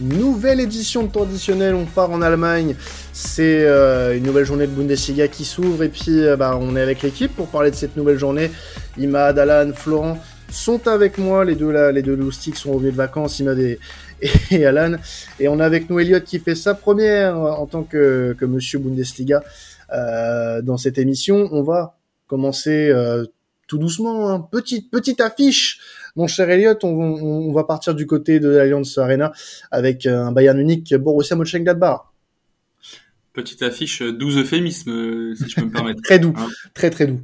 Nouvelle édition de traditionnel, on part en Allemagne. C'est euh, une nouvelle journée de Bundesliga qui s'ouvre et puis euh, bah, on est avec l'équipe pour parler de cette nouvelle journée. Imad, Alan, Florent sont avec moi. Les deux là, les deux loustiques sont au lieu de vacances, Imad et, et, Alan. Et on a avec nous Elliot qui fait sa première en tant que, que Monsieur Bundesliga euh, dans cette émission. On va commencer tout doucement, hein. petite petite affiche mon cher Elliot, on, va partir du côté de l'Alliance Arena avec euh, un Bayern Munich Borussia Mönchengladbach. Petite affiche 12 euh, euphémismes, euh, si je peux me permettre. très doux, hein très très doux.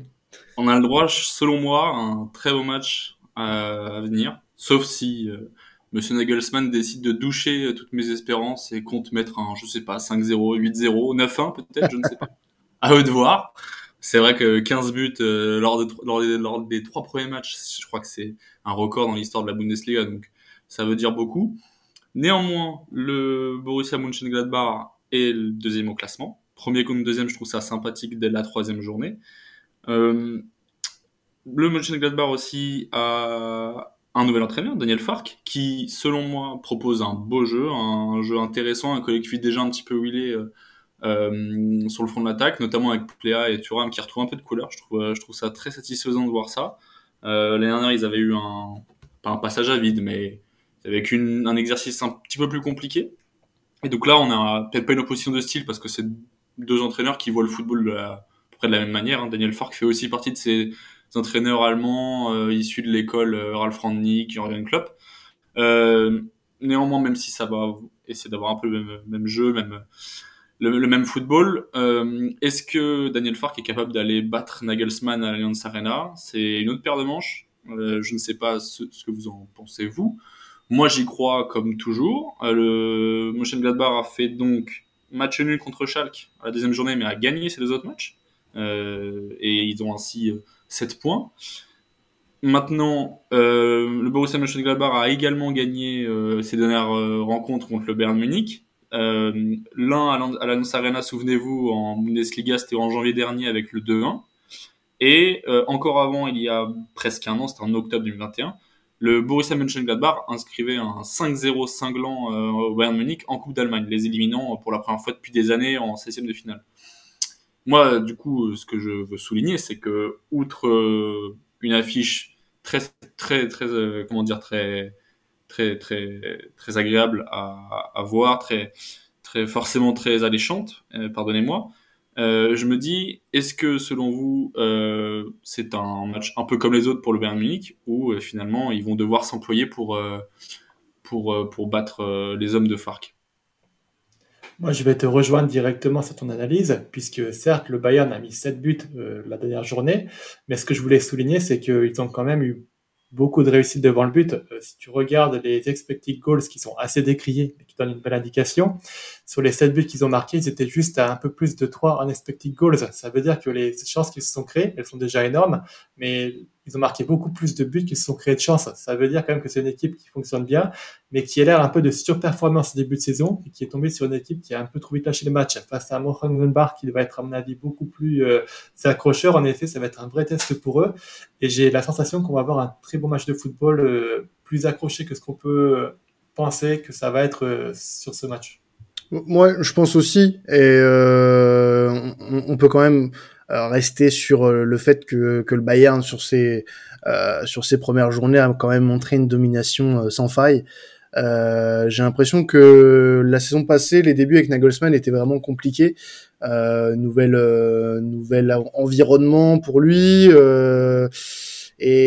On a le droit, selon moi, un très beau match à, venir, sauf si Monsieur Nagelsmann décide de doucher toutes mes espérances et compte mettre un, je sais pas, 5-0, 8-0, 9-1 peut-être, je ne sais pas. À eux de voir. C'est vrai que 15 buts lors, de, lors des trois premiers matchs, je crois que c'est un record dans l'histoire de la Bundesliga, donc ça veut dire beaucoup. Néanmoins, le Borussia Mönchengladbach est le deuxième au classement. Premier contre deuxième, je trouve ça sympathique dès la troisième journée. Euh, le Mönchengladbach aussi a un nouvel entraîneur, Daniel Fark, qui, selon moi, propose un beau jeu, un jeu intéressant, un collectif déjà un petit peu huilé euh, euh, sur le front de l'attaque, notamment avec Plea et Thuram qui retrouvent un peu de couleur. Je trouve, je trouve ça très satisfaisant de voir ça. Euh, L'année dernière, ils avaient eu un, pas un passage à vide, mais qu'un un exercice un petit peu plus compliqué. Et donc là, on a peut-être pas une opposition de style parce que c'est deux entraîneurs qui voient le football de la, près de la même manière. Hein. Daniel Fark fait aussi partie de ces entraîneurs allemands euh, issus de l'école euh, Ralf Rangnick, Jürgen Klopp. Euh, néanmoins, même si ça va essayer d'avoir un peu le même jeu, même le, même football. Euh, Est-ce que Daniel Fark est capable d'aller battre Nagelsmann à l'Allianz Arena? C'est une autre paire de manches. Euh, je ne sais pas ce, que vous en pensez vous. Moi, j'y crois comme toujours. Euh, le Mönchengladbach a fait donc match nul contre Schalke à la deuxième journée, mais a gagné ses deux autres matchs. Euh, et ils ont ainsi 7 points. Maintenant, euh, le Borussia Mönchengladbach a également gagné ses dernières rencontres contre le Bayern Munich. Euh, L'un à l'Annonce Arena, souvenez-vous, en Bundesliga, c'était en janvier dernier avec le 2-1. Et euh, encore avant, il y a presque un an, c'était en octobre 2021, le Borussia Mönchengladbach inscrivait un 5-0 cinglant euh, au Bayern Munich en Coupe d'Allemagne, les éliminant pour la première fois depuis des années en 16e de finale. Moi, du coup, ce que je veux souligner, c'est que, outre une affiche très, très, très, comment dire, très, très très très agréable à, voir, très très forcément très alléchante. Euh, pardonnez-moi. Euh, je me dis, est-ce que selon vous, euh, c'est un match un peu comme les autres pour le Bayern Munich, euh, finalement ils vont devoir s'employer pour pour pour battre les hommes de Farc? Moi, je vais te rejoindre directement sur ton analyse, puisque certes, le Bayern a mis 7 buts la dernière journée, mais ce que je voulais souligner, c'est qu'ils ont quand même eu beaucoup de réussite devant le but. Euh, si tu regardes les expected goals qui sont assez décriés, mais qui donnent une belle indication, sur les 7 buts qu'ils ont marqués, ils étaient juste à un peu plus de 3 en expected goals. Ça veut dire que les chances qu'ils se sont créées, elles sont déjà énormes, mais ils ont marqué beaucoup plus de buts qu'ils se sont créés de chances. Ça veut dire quand même que c'est une équipe qui fonctionne bien, mais qui a l'air un peu de surperformance au début de saison et qui est tombée sur une équipe qui a un peu trop vite lâché le match face à Mönchengladbach qui va être à mon avis beaucoup plus euh, accrocheur. En effet, ça va être un vrai test pour eux et j'ai la sensation qu'on va avoir un très bon match de football euh, plus accroché que ce qu'on peut euh, penser que ça va être euh, sur ce match. Moi, je pense aussi, et euh, on, on, peut quand même rester sur euh, le fait que, que le Bayern sur ses euh, sur ses premières journées a quand même montré une domination sans faille. Euh, j'ai l'impression que la saison passée, les débuts avec Nagelsmann étaient vraiment compliqués. Euh, euh, nouvel environnement pour lui. Euh,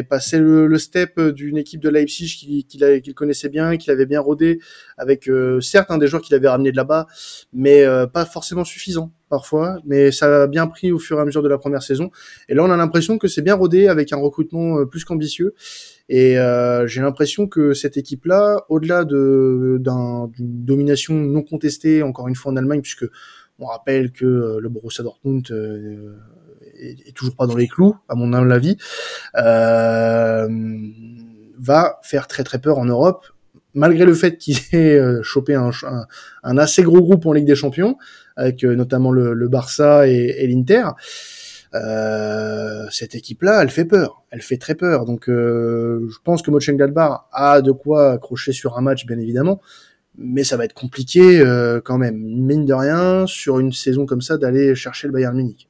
et passer le, le step d'une équipe de Leipzig qu'il qu'il connaissait bien, qu'il avait bien rodé, avec euh, certes un des joueurs qu'il avait ramené de là-bas, mais euh, pas forcément suffisant parfois, mais ça a bien pris au fur et à mesure de la première saison. Et là, on a l'impression que c'est bien rodé avec un recrutement euh, plus qu'ambitieux. Et j'ai l'impression que cette équipe-là, au-delà de, d'une domination non contestée, encore une fois en Allemagne, puisque on rappelle que le Borussia Dortmund est, toujours pas dans les clous, à mon humble avis, euh, va faire très très peur en Europe, malgré le fait qu'il ait euh, chopé un, un, assez gros groupe en Ligue des Champions, avec euh, notamment le, le, Barça et, et l'Inter. Euh, cette équipe-là, elle fait peur, elle fait très peur. Donc, euh, je pense que Mönchengladbach a de quoi accrocher sur un match, bien évidemment, mais ça va être compliqué euh, quand même, mine de rien, sur une saison comme ça, d'aller chercher le Bayern Munich.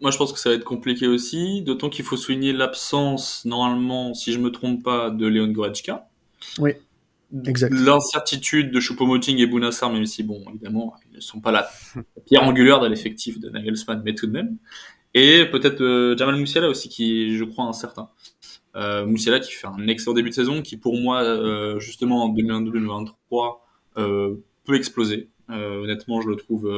Moi, je pense que ça va être compliqué aussi, d'autant qu'il faut souligner l'absence, normalement, si je me trompe pas, de Léon Goretzka. Oui, exact. L'incertitude de Choupo-Moting et Bounassar, même si, bon, évidemment, ils ne sont pas la pierre angulaire de l'effectif de Nagelsmann, mais tout de même. Et peut-être euh, Jamal Moussiala aussi, qui est, je crois, incertain. Euh, Moussiala qui fait un excellent début de saison, qui pour moi, euh, justement, en 2022-2023, euh, peut exploser. Honnêtement, je le trouve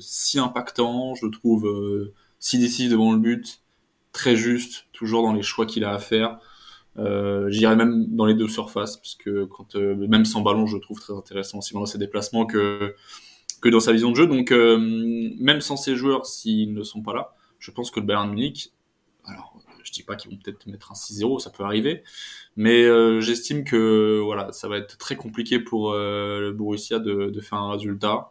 si impactant, je le trouve si décisif devant le but, très juste, toujours dans les choix qu'il a à faire. Euh, J'irais même dans les deux surfaces, parce que quand, euh, même sans ballon, je trouve très intéressant aussi dans ses déplacements que, que dans sa vision de jeu. Donc, euh, même sans ces joueurs, s'ils ne sont pas là, je pense que le Bayern Munich, alors je dis pas qu'ils vont peut-être mettre un 6-0, ça peut arriver, mais euh, j'estime que voilà, ça va être très compliqué pour le Borussia de faire un résultat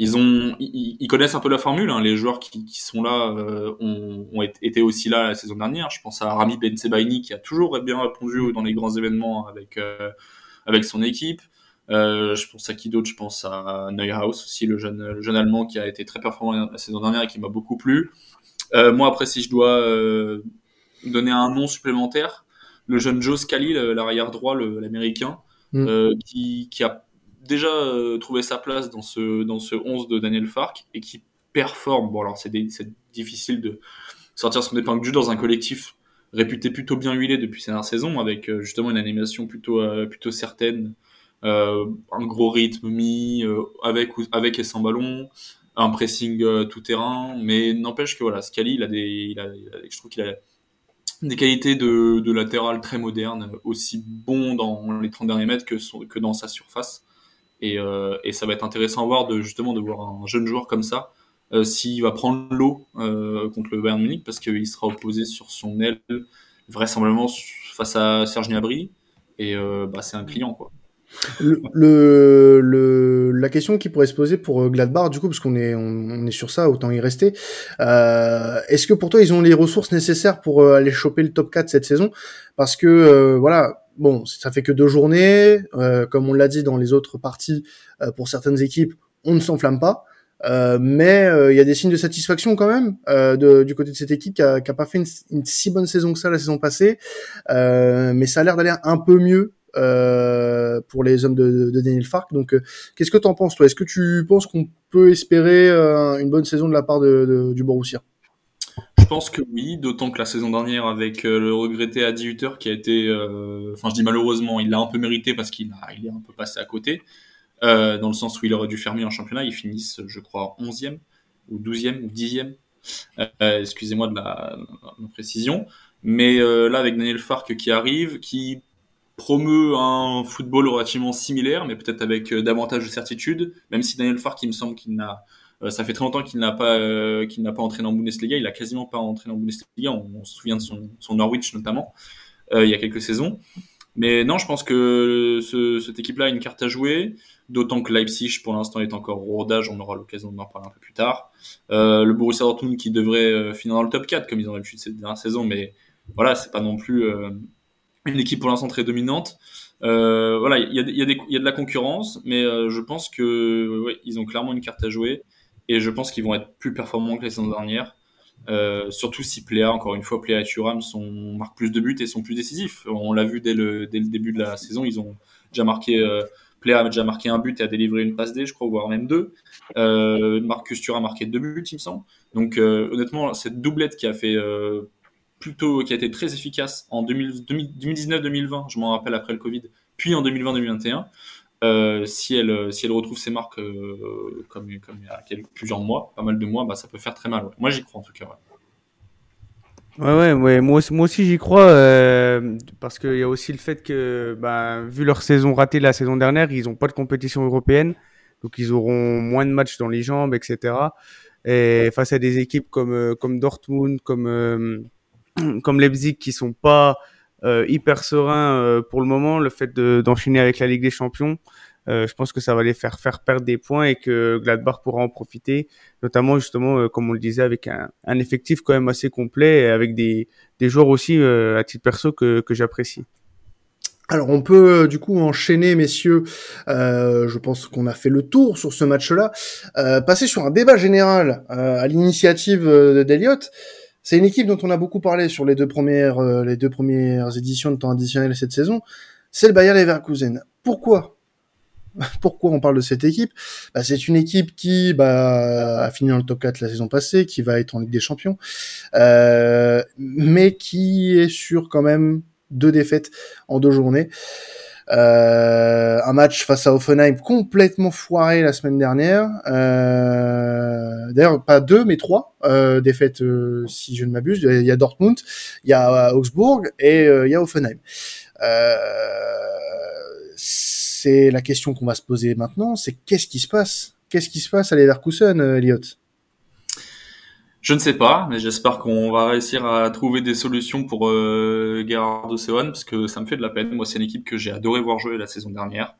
ils ont, ils, connaissent un peu la formule. Hein. Les joueurs qui, qui sont là euh, ont, ont, été aussi là la saison dernière. Je pense à Rami Bensebaini qui a toujours bien répondu dans les grands événements avec euh, avec son équipe. Euh, je pense à qui d'autre? Je pense à Neuhaus aussi, le jeune, le jeune allemand qui a été très performant la saison dernière et qui m'a beaucoup plu. Moi après, si je dois donner un nom supplémentaire, le jeune Joe Scali, l'arrière droit, l'américain, mm. qui, qui a déjà euh, trouvé sa place dans ce, dans ce 11 de Daniel Fark et qui performe. Bon, alors c'est difficile de sortir son épingle du dans un collectif réputé plutôt bien huilé depuis ces dernières saisons, avec euh, justement une animation plutôt, euh, plutôt certaine, un gros rythme mis avec, avec et sans ballon, un pressing tout terrain, mais n'empêche que voilà, Scali, il a des, je trouve qu'il a des qualités de, latéral très modernes, aussi bon dans les 30 derniers mètres que, que dans sa surface. Et, euh, et, ça va être intéressant à voir de justement de voir un jeune joueur comme ça euh, s'il va prendre l'eau euh, contre le Bayern Munich parce qu'il sera opposé sur son aile vraisemblablement face à Serge Gnabry et bah, c'est un client quoi. La question qui pourrait se poser pour Gladbach, du coup, parce qu'on est, on, est sur ça, autant y rester. Est-ce que pour toi, ils ont les ressources nécessaires pour aller choper le top 4 cette saison? Parce que, voilà, bon, ça fait que deux journées. Euh, comme on l'a dit dans les autres parties, euh, pour certaines équipes, on ne s'enflamme pas. Euh, mais il y a des signes de satisfaction quand même du côté de cette équipe qui a, qui pas fait une, si bonne saison que ça la saison passée. mais ça a l'air d'aller un peu mieux pour les hommes de, de Daniel Fark. Donc, qu'est-ce que tu en penses toi? Est-ce que tu penses qu'on peut espérer une bonne saison de la part de, du Borussia? Pense que oui, d'autant que la saison dernière, avec euh, le regretté Adi Hutter, qui a été, euh, enfin je dis malheureusement, il l'a un peu mérité parce qu'il est un peu passé à côté, euh, dans le sens où il aurait dû mieux en championnat. Ils finissent, je crois, 11e ou 12e ou 10e. Euh, excusez-moi de la, la, précision. Mais là, avec Daniel Fark qui arrive, qui promeut un football relativement similaire, mais peut-être avec davantage de certitude, même si Daniel Fark, il me semble qu'il n'a ça fait très longtemps qu'il n'a pas euh, qu'il n'a pas entraîné en Bundesliga. Il a quasiment pas entraîné en Bundesliga. On, se souvient de son, son Norwich notamment euh, il y a quelques saisons. Mais non, je pense que ce, cette équipe-là a une carte à jouer, d'autant que Leipzig, pour l'instant, est encore au rodage. On aura l'occasion d'en parler un peu plus tard. Euh, le Borussia Dortmund qui devrait euh, finir dans le top 4, comme ils ont l'habitude cette dernière saison, mais voilà, c'est pas non plus euh, une équipe pour l'instant très dominante. Euh, voilà, il y a, y, a y a, de la concurrence, mais je pense que ouais, ils ont clairement une carte à jouer. Et je pense qu'ils vont être plus performants que la saison dernière. Euh, surtout si Pléa, encore une fois, Pléa et Thuram sont, marquent plus de buts et sont plus décisifs. On l'a vu dès le, début de la saison, ils ont déjà marqué, euh, Pléa a déjà marqué un but et a délivré une passe D, je crois, voire même deux. Euh, Marcus Thuram a marqué deux buts, il me semble. Donc, euh, honnêtement, cette doublette qui a fait euh, plutôt, qui a été très efficace en 2019-2020, je m'en rappelle après le Covid, puis en 2020-2021, euh, si elle euh, si elle retrouve ses marques euh, comme il y a plusieurs mois, pas mal de mois, bah ça peut faire très mal. Moi j'y crois en tout cas. Ouais. Ouais, ouais. Moi, moi aussi j'y crois parce qu'il y a aussi le fait que, bah, vu leur saison ratée la saison dernière, ils n'ont pas de compétition européenne, donc ils auront moins de matchs dans les jambes, etc. Et face à des équipes comme comme Dortmund, comme comme Leipzig, qui sont pas hyper serein euh, pour le moment. Le fait d'enchaîner avec la Ligue des Champions, euh, je pense que ça va les faire faire perdre des points et que Gladbach pourra en profiter, notamment justement, comme on le disait, avec un, un, effectif quand même assez complet et avec des, des joueurs aussi à titre perso que, que j'apprécie. Alors on peut du coup enchaîner, messieurs. Euh, je pense qu'on a fait le tour sur ce match-là. Euh, passer sur un débat général euh, à l'initiative d'Eliott. C'est une équipe dont on a beaucoup parlé sur les deux premières, les deux premières éditions de temps additionnel cette saison. C'est le Bayer Leverkusen. Pourquoi? Pourquoi on parle de cette équipe? Bah, C'est une équipe qui bah, a fini dans le top 4 la saison passée, qui va être en Ligue des Champions, mais qui est sur quand même deux défaites en deux journées. Euh, un match face à Offenheim complètement foiré la semaine dernière. Euh, D'ailleurs, pas deux, mais trois euh, défaites, euh, si je ne m'abuse. Il y a Dortmund, il y a Augsbourg et euh, il y a Offenheim. Euh, c'est la question qu'on va se poser maintenant, c'est qu'est-ce qui se passe? Qu'est-ce qui se passe à Leverkusen, Elliot je ne sais pas, mais j'espère qu'on va réussir à trouver des solutions pour euh, Gerardo Seoane, parce que ça me fait de la peine. Moi, c'est une équipe que j'ai adoré voir jouer la saison dernière.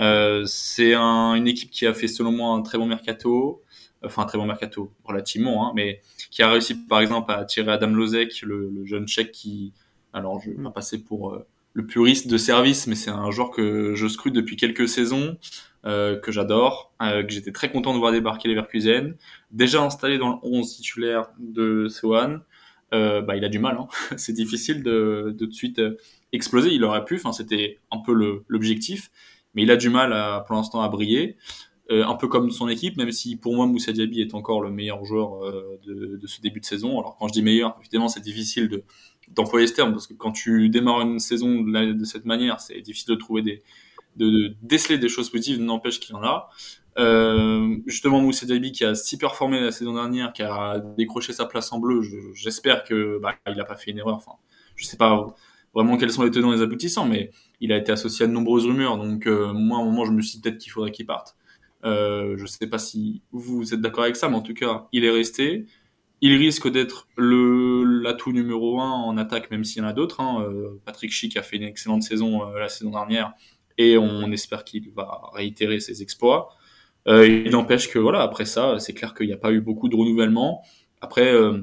Euh, c'est un, une équipe qui a fait, selon moi, un très bon mercato, enfin un très bon mercato relativement, hein, mais qui a réussi, par exemple, à attirer Adam Lozek, le, jeune Tchèque qui, alors je vais pas pour euh, le puriste de service, mais c'est un joueur que je scrute depuis quelques saisons. Euh, que j'adore, euh, que j'étais très content de voir débarquer les Verkusen. Déjà installé dans le 11 titulaire de Seoane, euh, bah, il a du mal. Hein. c'est difficile de, de, de suite exploser. Il aurait pu, c'était un peu l'objectif, mais il a du mal à, pour l'instant à briller. Un peu comme son équipe, même si pour moi Moussa Diaby est encore le meilleur joueur de, de, ce début de saison. Alors quand je dis meilleur, évidemment c'est difficile de d'employer ce terme parce que quand tu démarres une saison de, cette manière, c'est difficile de trouver des, de, déceler des choses positives, n'empêche qu'il y en a. Euh, justement, Moussa Diaby qui a si performé la saison dernière, qui a décroché sa place en bleu, j'espère que bah, il n'a pas fait une erreur. Enfin, je sais pas vraiment quels sont les tenants et les aboutissants, mais il a été associé à de nombreuses rumeurs. Donc euh, moi, à un moment, je me suis dit peut-être qu'il faudrait qu'il parte. Euh, je sais pas si vous êtes d'accord avec ça, mais en tout cas, il est resté. Il risque d'être le l'atout numéro un en attaque, même s'il y en a d'autres. Hein. Euh, Patrick Schick a fait une excellente saison euh, la saison dernière et on espère qu'il va réitérer ses exploits. Euh, il n'empêche que voilà, après ça, c'est clair qu'il n'y a pas eu beaucoup de renouvellement. Après, euh,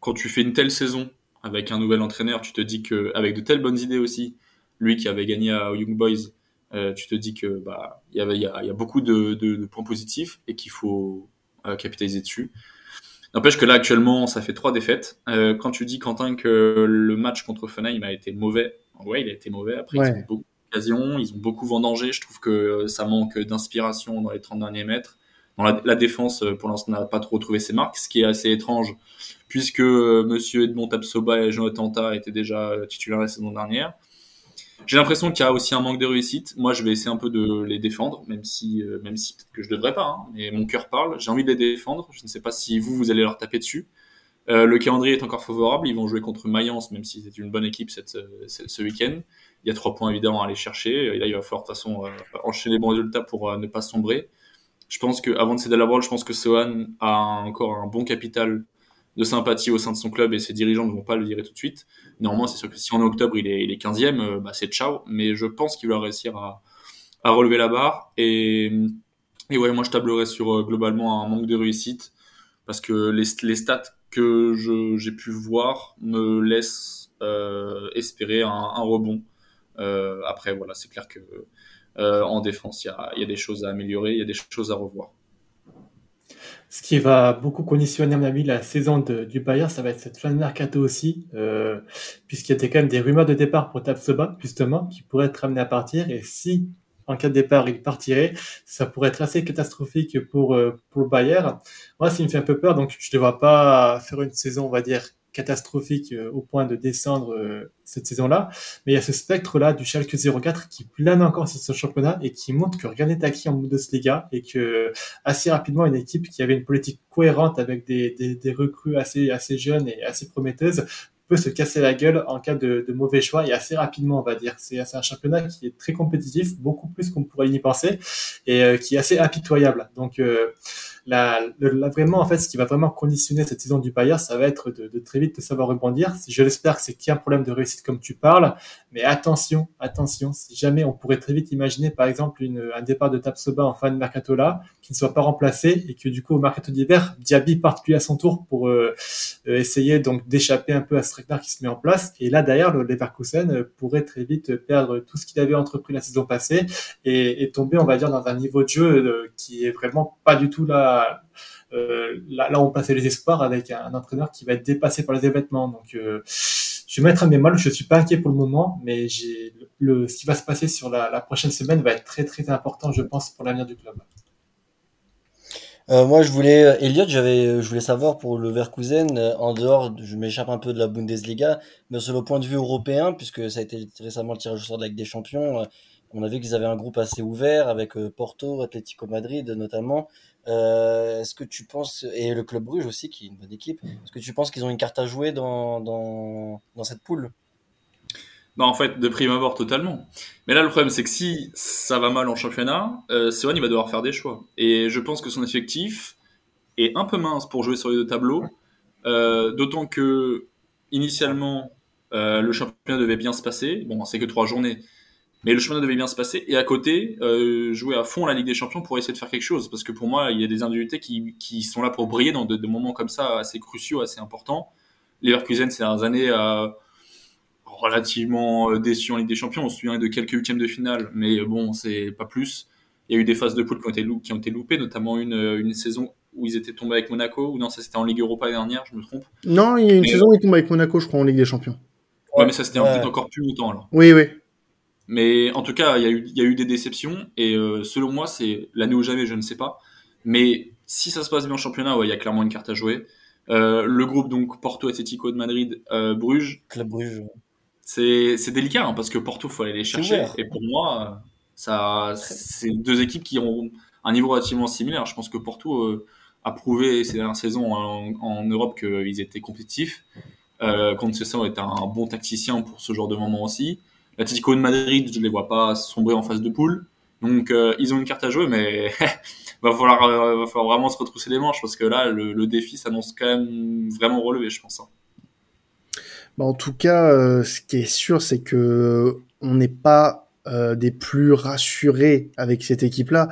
quand tu fais une telle saison avec un nouvel entraîneur, tu te dis que avec de telles bonnes idées aussi, lui qui avait gagné à Young Boys, euh, tu te dis que bah il y avait y a, y a beaucoup de, de, de, points positifs et qu'il faut euh, capitaliser dessus. N'empêche que là actuellement, ça fait trois défaites. Euh, quand tu dis Quentin que le match contre Fenheim a été mauvais, ouais, il a été mauvais. Après, Ouais. ils ont beaucoup d'occasions, ils ont beaucoup vendangé. Je trouve que ça manque d'inspiration dans les 30 derniers mètres. Dans la, la défense, euh, pour l'instant, n'a pas trop trouvé ses marques, ce qui est assez étrange, puisque euh, Monsieur Edmond Tapsoba et Jonathan Tah étaient déjà titulaires la saison dernière. J'ai l'impression qu'il y a aussi un manque de réussite. Moi, je vais essayer un peu de les défendre, même si, euh, même si peut-être que je devrais pas. Hein, mais mon cœur parle. J'ai envie de les défendre. Je ne sais pas si vous, vous allez leur taper dessus. Euh, le calendrier est encore favorable. Ils vont jouer contre Mayence, même si c'est une bonne équipe cette, ce, ce week-end. Il y a trois points évidemment à aller chercher. Et là, il va falloir de toute façon euh, enchaîner les bons résultats pour euh, ne pas sombrer. Je pense que avant de céder la balle, je pense que Sohan a encore un bon capital de sympathie au sein de son club et ses dirigeants ne vont pas le dire tout de suite. Néanmoins, c'est sûr que si en octobre il est, il est 15e, euh, bah, c'est ciao. Mais je pense qu'il va réussir à, relever la barre. Et, et ouais, moi je tablerais sur euh, globalement un manque de réussite parce que les, stats que j'ai pu voir me laissent euh, espérer un, rebond. Après, voilà, c'est clair que en défense, il y a des choses à améliorer, il y a des choses à revoir. Ce qui va beaucoup conditionner, à mon avis, la saison du Bayern, ça va être cette fin de mercato aussi, euh, puisqu'il y a quand même des rumeurs de départ pour Tapsoba, justement, qui pourraient être amenés à partir. Et si, en cas de départ, il partirait, ça pourrait être assez catastrophique pour, euh, pour le Bayern. Moi, ça me fait un peu peur, donc je ne vois pas faire une saison, on va dire, catastrophique euh, au point de descendre euh, cette saison-là. Mais il y a ce spectre-là du Schalke 04 qui plane encore sur ce championnat et qui montre que rien n'est acquis en Bundesliga et que assez rapidement une équipe qui avait une politique cohérente avec des, des, des recrues assez, assez jeunes et assez prometteuses peut se casser la gueule en cas de, de mauvais choix et assez rapidement on va dire. C'est c'est un championnat qui est très compétitif, beaucoup plus qu'on pourrait y penser et euh, qui est assez impitoyable. Donc euh, la, la- vraiment en fait ce qui va vraiment conditionner cette saison du Bayern ça va être de, de très vite de savoir rebondir. Je l'espère que c'est qu'il y a un problème de réussite comme tu parles, Mais attention, attention, si jamais on pourrait très vite imaginer, par exemple, une, un départ de Tapsoba en fin de mercato là, qui ne soit pas remplacé et que du coup au mercato d'hiver, Diaby parte lui à son tour pour euh, euh, essayer donc d'échapper un peu à ce qui se met en place. Et là d'ailleurs, le Leverkusen pourrait très vite perdre tout ce qu'il avait entrepris la saison passée et, et, tomber, on va dire, dans un niveau de jeu qui est vraiment pas du tout là euh, là, on passait les espoirs avec un, entraîneur qui va être dépassé par les événements. Donc, euh, je vais mettre un bémol. Je suis pas inquiet pour le moment, mais ce qui va se passer sur la, la, prochaine semaine va être très très important, je pense, pour l'avenir du club. Euh, moi, je voulais, Elliot, j'avais, je voulais savoir pour le Verkusen, en dehors, je m'échappe un peu de la Bundesliga, mais sur le point de vue européen, puisque ça a été récemment le tirage au sort de la Ligue des Champions, on a vu qu'ils avaient un groupe assez ouvert avec Porto, Atlético Madrid notamment. Euh, est-ce que tu penses, et le Club Bruges aussi, qui est une bonne équipe, est-ce que tu penses qu'ils ont une carte à jouer dans, dans, dans cette poule? Bah en fait, de prime abord, totalement. Mais là, le problème, c'est que si ça va mal en championnat, euh, il va devoir faire des choix. Et je pense que son effectif est un peu mince pour jouer sur les deux tableaux. Euh, D'autant que, initialement, euh, le championnat devait bien se passer. Bon, c'est que trois journées. Mais le chemin devait bien se passer. Et à côté, euh, jouer à fond la Ligue des Champions pour essayer de faire quelque chose. Parce que pour moi, il y a des individualités qui, qui sont là pour briller dans des de moments comme ça assez cruciaux, assez importants. Leverkusen, ces dernières années, a relativement euh, déçu en Ligue des Champions. On se souvient de quelques huitièmes de finale, mais bon, c'est pas plus. Il y a eu des phases de poule qui ont été, qui ont été loupées, notamment une, une saison où ils étaient tombés avec Monaco, ou non, ça c'était en Ligue Europa dernière, je me trompe. Non, il y a une saison où ils tombent avec Monaco, je crois, en Ligue des Champions. Ouais, mais ça c'était encore plus longtemps alors. Oui, oui. Mais en tout cas, il y, a eu, y a eu des déceptions et euh, selon moi, c'est l'année ou jamais, je ne sais pas. Mais si ça se passe bien en championnat, il y a clairement une carte à jouer. Euh, le groupe donc Porto, Atletico de Madrid, euh, Bruges. Club Bruges. C'est c'est délicat hein, parce que Porto faut aller les chercher et pour moi ça c'est deux équipes qui ont un niveau relativement similaire. Je pense que Porto euh, a prouvé ces dernières saisons en, en Europe qu'ils étaient compétitifs. Euh, Conceição est un bon tacticien pour ce genre de moment aussi. L'Atlético de Madrid, je ne les vois pas sombrer en phase de poule. Donc euh, ils ont une carte à jouer, mais va falloir euh, va falloir vraiment se retrousser les manches parce que là le, le défi s'annonce quand même vraiment relevé, je pense. Hein. Bah, en tout cas, euh, ce qui est sûr, c'est que on n'est pas euh, des plus rassurés avec cette équipe-là.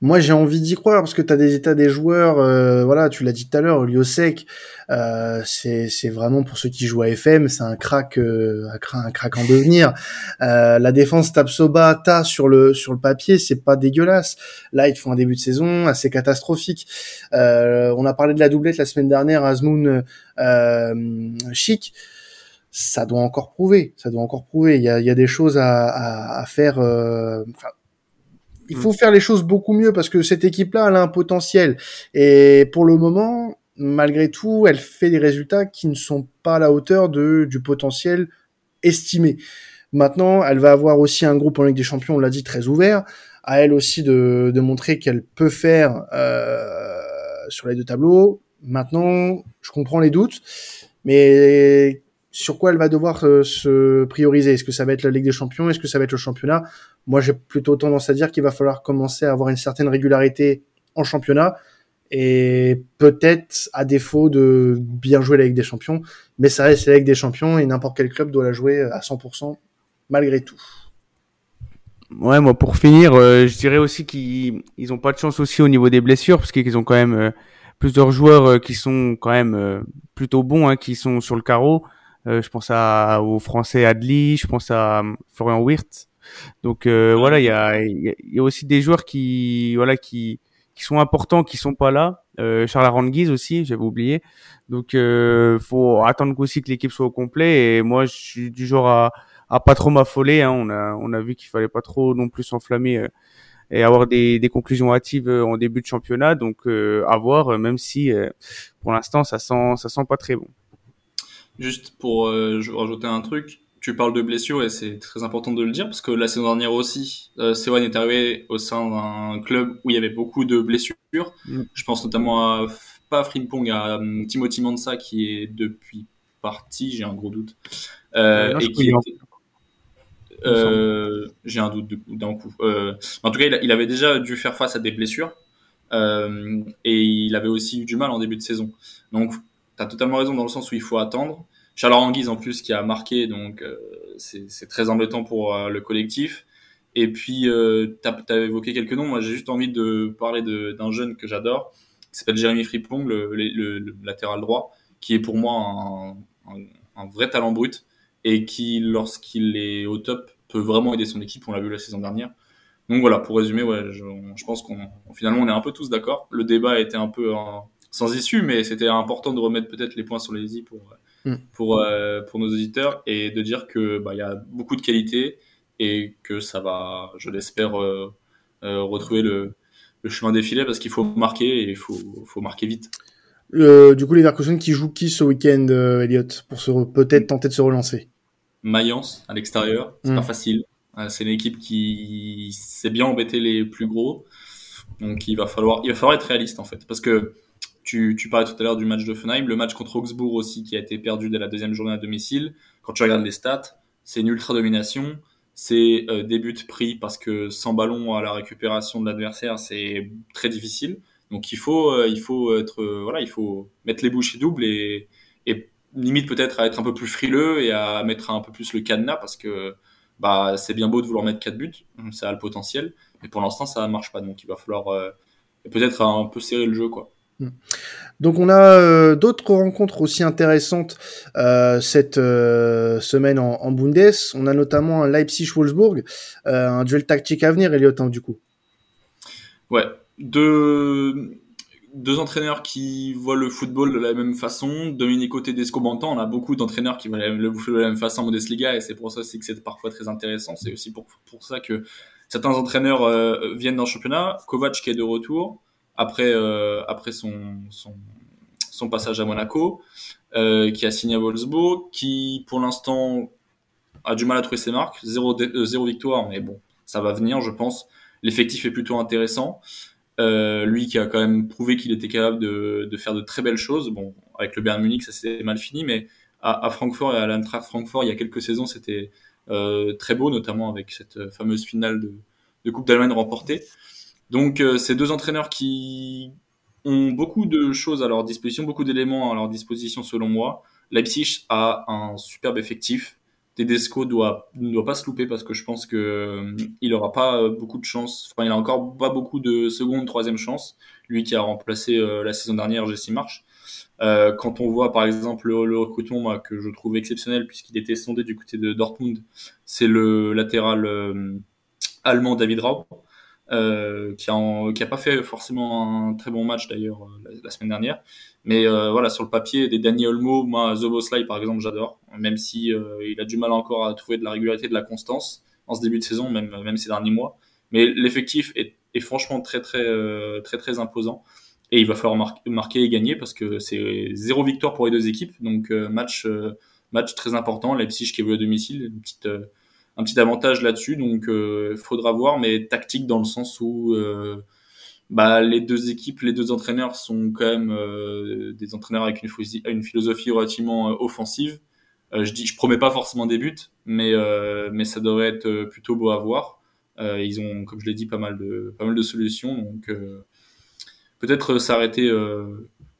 Moi, j'ai envie d'y croire parce que tu as des états des joueurs. Euh, voilà, tu l'as dit tout à l'heure, Liosek, euh, c'est c'est vraiment pour ceux qui jouent à FM, c'est un crack, euh, un crack en devenir. Euh, la défense Tapsoba, ta sur le sur le papier, c'est pas dégueulasse. Là, ils font un début de saison assez catastrophique. On a parlé de la doublette la semaine dernière, Azmoun Chic ça doit encore prouver, ça doit encore prouver. Il y a, il y a des choses à, à, à faire. Euh, il faut mm. faire les choses beaucoup mieux parce que cette équipe-là, elle a un potentiel. Et pour le moment, malgré tout, elle fait des résultats qui ne sont pas à la hauteur de, du potentiel estimé. Maintenant, elle va avoir aussi un groupe en Ligue des Champions, on l'a dit, très ouvert. À elle aussi de, de montrer qu'elle peut faire euh, sur les deux tableaux. Maintenant, je comprends les doutes, mais sur quoi elle va devoir euh, se prioriser Est-ce que ça va être la Ligue des Champions? Est-ce que ça va être le championnat? Moi, j'ai plutôt tendance à dire qu'il va falloir commencer à avoir une certaine régularité en championnat et peut-être à défaut de bien jouer la Ligue des Champions, mais ça reste la Ligue des Champions et n'importe quel club doit la jouer à 100% malgré tout. Ouais, moi pour finir, euh, je dirais aussi qu'ils ils ont pas de chance aussi au niveau des blessures parce qu'ils ont quand même euh, plusieurs joueurs euh, qui sont quand même euh, plutôt bons, hein, qui sont sur le carreau. Euh, je pense à, au français Adli, je pense à euh, Florian Wirth. Donc euh, voilà, il y a, y a aussi des joueurs qui voilà qui qui sont importants, qui sont pas là. Euh, Charles Aranguiz aussi, j'avais oublié. Donc euh, faut attendre aussi que l'équipe soit au complet. Et moi, je suis du genre à, à pas trop m'affoler. Hein. On a on a vu qu'il fallait pas trop non plus s'enflammer euh, et avoir des, des conclusions hâtives en début de championnat. Donc euh, à voir, même si pour l'instant ça sent ça sent pas très bon. Juste pour euh, rajouter un truc, tu parles de blessures et c'est très important de le dire parce que la saison dernière aussi, euh, Sewan est arrivé au sein d'un club où il y avait beaucoup de blessures. Mm. Je pense notamment à pas Frimpong, à um, Timothy Mansa qui est depuis parti, j'ai un gros doute. Euh, et qui euh, j'ai un doute d'un coup. Euh, en tout cas, il, il, avait déjà dû faire face à des blessures euh, et il avait aussi eu du mal en début de saison. Donc, tu as totalement raison dans le sens où il faut attendre. Charles en plus qui a marqué, donc euh, c'est très embêtant pour le collectif. Et puis, euh, évoqué quelques noms. Moi, j'ai juste envie de parler d'un jeune que j'adore, qui s'appelle Jérémy Friplong, le, le, latéral droit, qui est pour moi un, un, vrai talent brut et qui, lorsqu'il est au top, peut vraiment aider son équipe. On l'a vu la saison dernière. Donc voilà, pour résumer, ouais, je, je pense qu'on finalement on est un peu tous d'accord. Le débat a été un peu sans issue, mais c'était important de remettre peut-être les points sur les i pour mm. pour euh, pour nos auditeurs et de dire que bah il y a beaucoup de qualité et que ça va, je l'espère, euh, euh, retrouver le, le chemin défilé parce qu'il faut marquer et il faut, faut marquer vite. Euh, du coup, les Leverkusen qui joue qui ce week-end, Elliot, pour se peut-être tenter de se relancer? Mayence à l'extérieur, c'est pas mm. facile. C'est une équipe qui s'est bien embêté les plus gros, donc il va falloir, il va falloir être réaliste en fait, parce que tu, tu parlais tout à l'heure du match de Fenheim, le match contre Augsbourg aussi qui a été perdu dès la deuxième journée à domicile. Quand tu regardes les stats, c'est une ultra domination c'est euh, des buts pris parce que sans ballon à la récupération de l'adversaire, c'est très difficile. Donc il faut, euh, il faut être, euh, voilà, il faut mettre les bouchées doubles et, et limite peut-être à être un peu plus frileux et à mettre un peu plus le cadenas parce que bah c'est bien beau de vouloir mettre quatre buts, ça a le potentiel, mais pour l'instant ça marche pas. Donc il va falloir peut-être un peu serrer le jeu quoi. Hmm. Donc on a euh, d'autres rencontres aussi intéressantes euh, cette euh, semaine en, en, Bundes. On a notamment un Leipzig-Wolfsburg, un duel tactique à venir, Elliot, hein, du coup. Ouais, deux, deux entraîneurs qui voient le football de la même façon. Dominico Tedesco Bantan, on a beaucoup d'entraîneurs qui voient le football de la même façon en Bundesliga et c'est pour ça aussi que c'est parfois très intéressant. C'est aussi pour, pour ça que certains entraîneurs viennent dans le championnat. Kovac qui est de retour après, euh, après son, son, passage à Monaco, euh, qui a signé à Wolfsburg, qui pour l'instant a du mal à trouver ses marques, zéro, euh, zéro victoire, mais bon, ça va venir, je pense. L'effectif est plutôt intéressant. Lui qui a quand même prouvé qu'il était capable de, de, faire de très belles choses. Bon, avec le Bayern Munich, ça s'est mal fini, mais à, Francfort et à l'Eintracht Francfort, il y a quelques saisons, c'était très beau, notamment avec cette fameuse finale de, de Coupe d'Allemagne remportée. Donc, euh, ces deux entraîneurs qui ont beaucoup de choses à leur disposition, beaucoup d'éléments à leur disposition selon moi. Leipzig a un superbe effectif. Tedesco doit, ne doit pas se louper parce que je pense que euh, il aura pas euh, beaucoup de chance. Enfin, il a encore pas beaucoup de seconde, troisième chance. Lui qui a remplacé la saison dernière Jesse March. Euh, quand on voit par exemple le, recrutement que je trouve exceptionnel puisqu'il était sondé du côté de Dortmund, c'est le latéral allemand David Raub euh, qui, a qui a pas fait forcément un très bon match d'ailleurs euh, la, semaine dernière. Mais euh, voilà, sur le papier, des Danny Olmo, moi, Zoboslai par exemple, j'adore, même si euh, il a du mal encore à trouver de la régularité, de la constance en ce début de saison, même, même ces derniers mois. Mais l'effectif est, est, franchement très très très très imposant et il va falloir marquer et gagner parce que c'est zéro victoire pour les deux équipes, donc match match très important. Leipzig qui est à domicile, une petite un petit avantage là-dessus. Donc, euh, faudra voir, mais tactique dans le sens où euh, bah, les deux équipes, les deux entraîneurs sont quand même euh, des entraîneurs avec une, une philosophie relativement offensive. je dis, je promets pas forcément des buts, mais mais ça devrait être plutôt beau à voir. ils ont, comme je l'ai dit, pas mal de pas mal de solutions, donc peut-être s'arrêter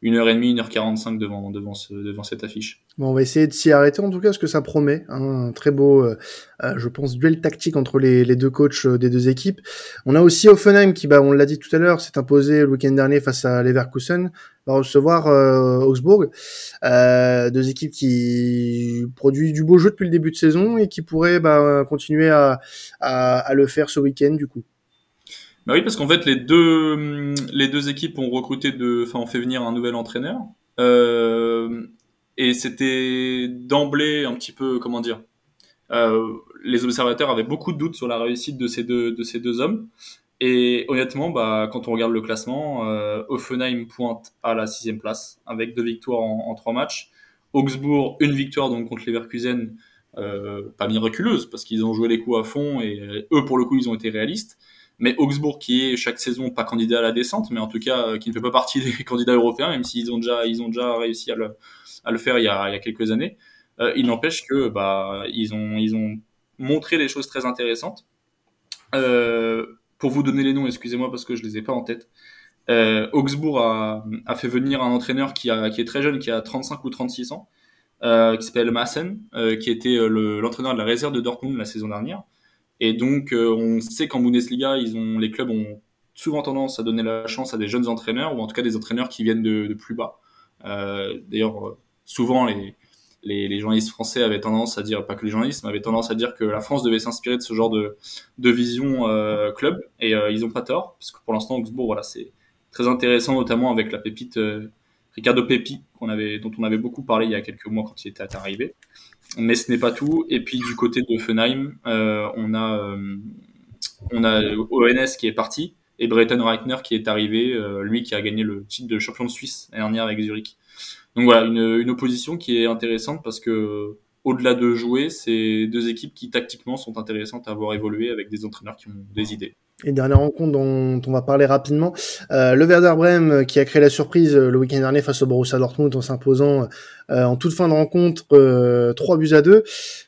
une heure et demie, une heure quarante-cinq devant devant ce, devant cette affiche. Bon, on va essayer de s'y arrêter en tout cas, parce que ça promet. Hein, un très beau, euh, euh, je pense, duel tactique entre les, deux coachs euh, des deux équipes. On a aussi Offenheim qui, bah, on l'a dit tout à l'heure, s'est imposé le week-end dernier face à Leverkusen, va recevoir Augsburg. deux équipes qui produisent du beau jeu depuis le début de saison et qui pourraient bah, continuer à, à, le faire ce week-end du coup. Bah oui, parce qu'en fait, les deux, équipes ont recruté de, enfin, ont fait venir un nouvel entraîneur. Euh, et c'était d'emblée un petit peu, comment dire, euh, les observateurs avaient beaucoup de doutes sur la réussite de ces deux, hommes. Et honnêtement, bah, quand on regarde le classement, euh, Offenheim pointe à la sixième place avec deux victoires en, trois matchs. Augsbourg, une victoire donc contre Leverkusen, euh, pas miraculeuse parce qu'ils ont joué les coups à fond et eux pour le coup ils ont été réalistes mais Augsbourg qui est chaque saison pas candidat à la descente, mais en tout cas euh, qui ne fait pas partie des candidats européens, même s'ils ont déjà ils ont déjà réussi à le, à le faire il y a, il y a quelques années. Euh, il n'empêche que bah ils ont ils ont montré des choses très intéressantes. Euh, pour vous donner les noms, excusez-moi parce que je les ai pas en tête. Euh, Augsbourg a, a, fait venir un entraîneur qui, a, qui est très jeune, qui a 35 ou 36 ans, euh, qui s'appelle Maassen, euh, qui était l'entraîneur de la réserve de Dortmund la saison dernière. Et donc, on sait qu'en Bundesliga, ils ont, les clubs ont souvent tendance à donner la chance à des jeunes entraîneurs, ou en tout cas des entraîneurs qui viennent de, de plus bas. D'ailleurs, souvent, les, les, les, journalistes français avaient tendance à dire, pas que les journalistes, mais avaient tendance à dire que la France devait s'inspirer de ce genre de, de vision euh, club, et ils ont pas tort, parce que pour l'instant, Augsbourg, voilà, c'est très intéressant, notamment avec la pépite Ricardo Pepi, qu'on avait, dont on avait beaucoup parlé il y a quelques mois quand il était arrivé. Mais ce n'est pas tout. Et puis du côté de Fenheim, euh, on a euh, on a ONS qui est parti et Breton Reitner qui est arrivé, euh, lui qui a gagné le titre de champion de Suisse l'année dernière avec Zurich. Donc voilà, une, une opposition qui est intéressante parce que au-delà de jouer, c'est deux équipes qui tactiquement sont intéressantes à avoir évolué avec des entraîneurs qui ont des idées. Et dernière rencontre dont on va parler rapidement, euh, le Werder Bremen euh, qui a créé la surprise euh, le week-end dernier face au Borussia Dortmund en s'imposant euh, en toute fin de rencontre euh, 3 buts à 2,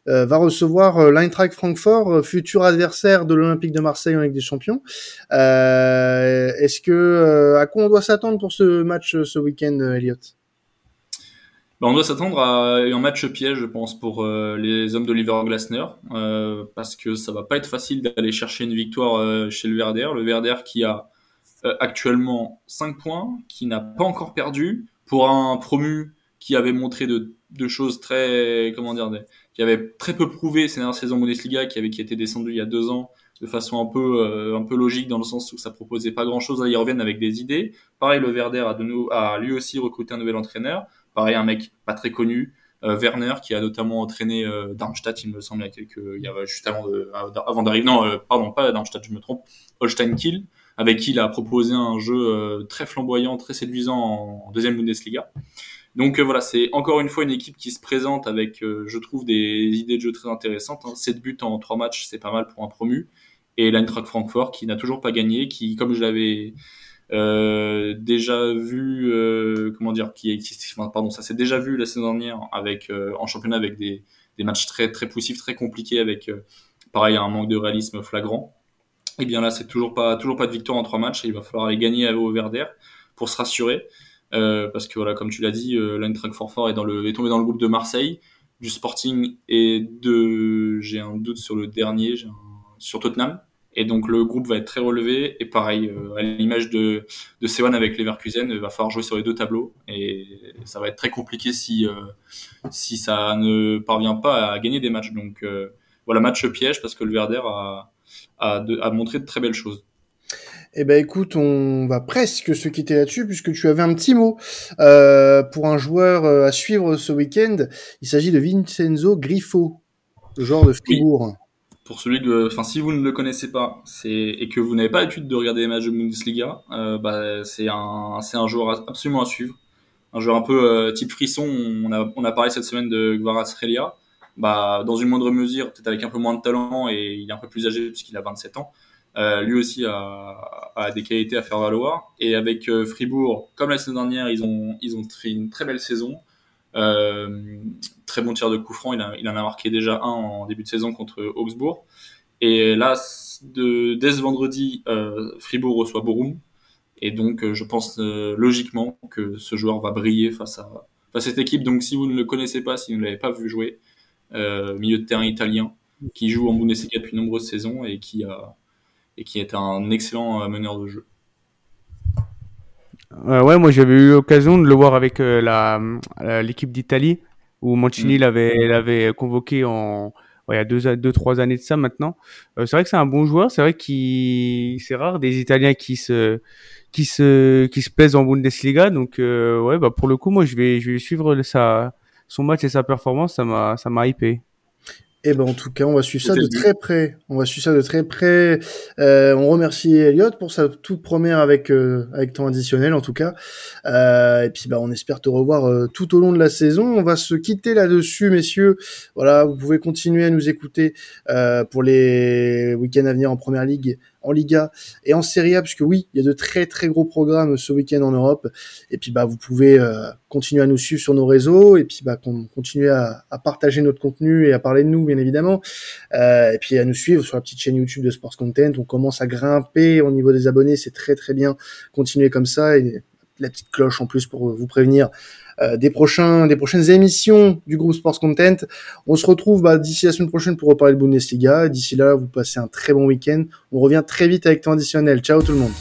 va recevoir l'Eintracht Francfort, futur adversaire de l'Olympique de Marseille en Ligue des Champions. Est-ce que à quoi on doit s'attendre pour ce match ce week-end, Elliot bah, on doit s'attendre à un match piège, je pense, pour euh, les hommes d'Oliver Glasner, euh, parce que ça va pas être facile d'aller chercher une victoire euh, chez le Verder. Le Verder qui a actuellement 5 points, qui n'a pas encore perdu, pour un promu qui avait montré de, de choses très, comment dire, qui avait très peu prouvé ces dernières saisons Bundesliga, qui avait qui était descendu il y a deux ans de façon un peu un peu logique dans le sens où ça proposait pas grand chose. Là, ils reviennent avec des idées. Pareil, le Verder a, de nous, a lui aussi recruté un nouvel entraîneur. Un mec pas très connu, euh, Werner, qui a notamment entraîné euh, Darmstadt, il me semble, il y a quelques, juste avant d'arriver, non, euh, pardon, pas Darmstadt, je me trompe, Holstein Kiel, avec qui il a proposé un jeu très flamboyant, très séduisant en, deuxième Bundesliga. Donc voilà, c'est encore une fois une équipe qui se présente avec, je trouve, des idées de jeu très intéressantes. Hein. 7 buts en 3 matchs, c'est pas mal pour un promu. Et l'Eintracht Francfort qui n'a toujours pas gagné, qui, comme je l'avais euh, déjà vu, euh, comment dire, qui, qui pardon, ça s'est déjà vu la saison dernière avec euh, en championnat avec des, des matchs très très poussifs, très compliqués, avec pareil un manque de réalisme flagrant. Et eh bien là, c'est toujours pas toujours pas de victoire en trois matchs. Il va falloir aller gagner au Verder pour se rassurer, parce que voilà, comme tu l'as dit, l'Eintracht Francfort est dans le est tombé dans le groupe de Marseille, du Sporting et de j'ai un doute sur le dernier, un, sur Tottenham. Et donc le groupe va être très relevé. Et pareil, euh, à l'image de, de Sewan avec Leverkusen, il va falloir jouer sur les deux tableaux. Et ça va être très compliqué si, euh, si ça ne parvient pas à gagner des matchs. Donc euh, voilà, match piège parce que le Verder a, a, a montré de très belles choses. Eh ben écoute, on va presque se quitter là-dessus puisque tu avais un petit mot euh, pour un joueur à suivre ce week-end. Il s'agit de Vincenzo Griffo, le joueur de Fribourg pour celui que, enfin, si vous ne le connaissez pas, et que vous n'avez pas l'habitude de regarder les matchs de Bundesliga, euh, bah, c'est un, c'est un joueur absolument à suivre, un joueur un peu euh, type frisson. On a, parlé cette semaine de Gvaratskhelia, bah, dans une moindre mesure, peut-être avec un peu moins de talent et il est un peu plus âgé puisqu'il a 27 ans. Euh, lui aussi a, des qualités à faire valoir. Et avec Fribourg, comme la saison dernière, ils ont, ils ont fait une très belle saison. Euh, très bon tir de coup franc, il, a, en a marqué déjà un en début de saison contre Augsbourg. Et là, dès ce vendredi, euh, Fribourg reçoit Borum. Et donc, euh, je pense logiquement que ce joueur va briller face à, cette équipe. Donc, si vous ne le connaissez pas, si vous ne l'avez pas vu jouer, milieu de terrain italien, qui joue en Bundesliga depuis de nombreuses saisons et qui, a, et qui est un excellent meneur de jeu. Euh, ouais, moi j'avais eu l'occasion de le voir avec euh, la l'équipe d'Italie où Mancini mm. l'avait l'avait convoqué en ouais, il y a deux deux trois années de ça maintenant. Euh, c'est vrai que c'est un bon joueur, c'est vrai qu'il c'est rare des Italiens qui se qui se qui se plaisent en Bundesliga donc euh, ouais bah pour le coup moi je vais je vais suivre sa son match et sa performance, ça m'a ça m'a hypé. Eh ben en tout cas, on va suivre ça de très près. On va suivre ça de très près. Euh, on remercie Elliot pour sa toute première avec euh, avec temps additionnel en tout cas. Euh, et puis bah on espère te revoir euh, tout au long de la saison. On va se quitter là-dessus, messieurs. Voilà, vous pouvez continuer à nous écouter euh, pour les week-ends à venir en Première Ligue en Liga et en Serie A, puisque oui, il y a de très très gros programmes ce week-end en Europe. Et puis bah vous pouvez euh, continuer à nous suivre sur nos réseaux et puis bah continuer à, à, partager notre contenu et à parler de nous bien évidemment. Euh, et puis à nous suivre sur la petite chaîne YouTube de Sports Content. On commence à grimper au niveau des abonnés, c'est très très bien. Continuez comme ça la petite cloche en plus pour vous prévenir euh, des prochains, des prochaines émissions du groupe Sports Content. On se retrouve bah, d'ici la semaine prochaine pour reparler de Bundesliga. D'ici là, vous passez un très bon week-end. On revient très vite avec temps additionnel. Ciao tout le monde.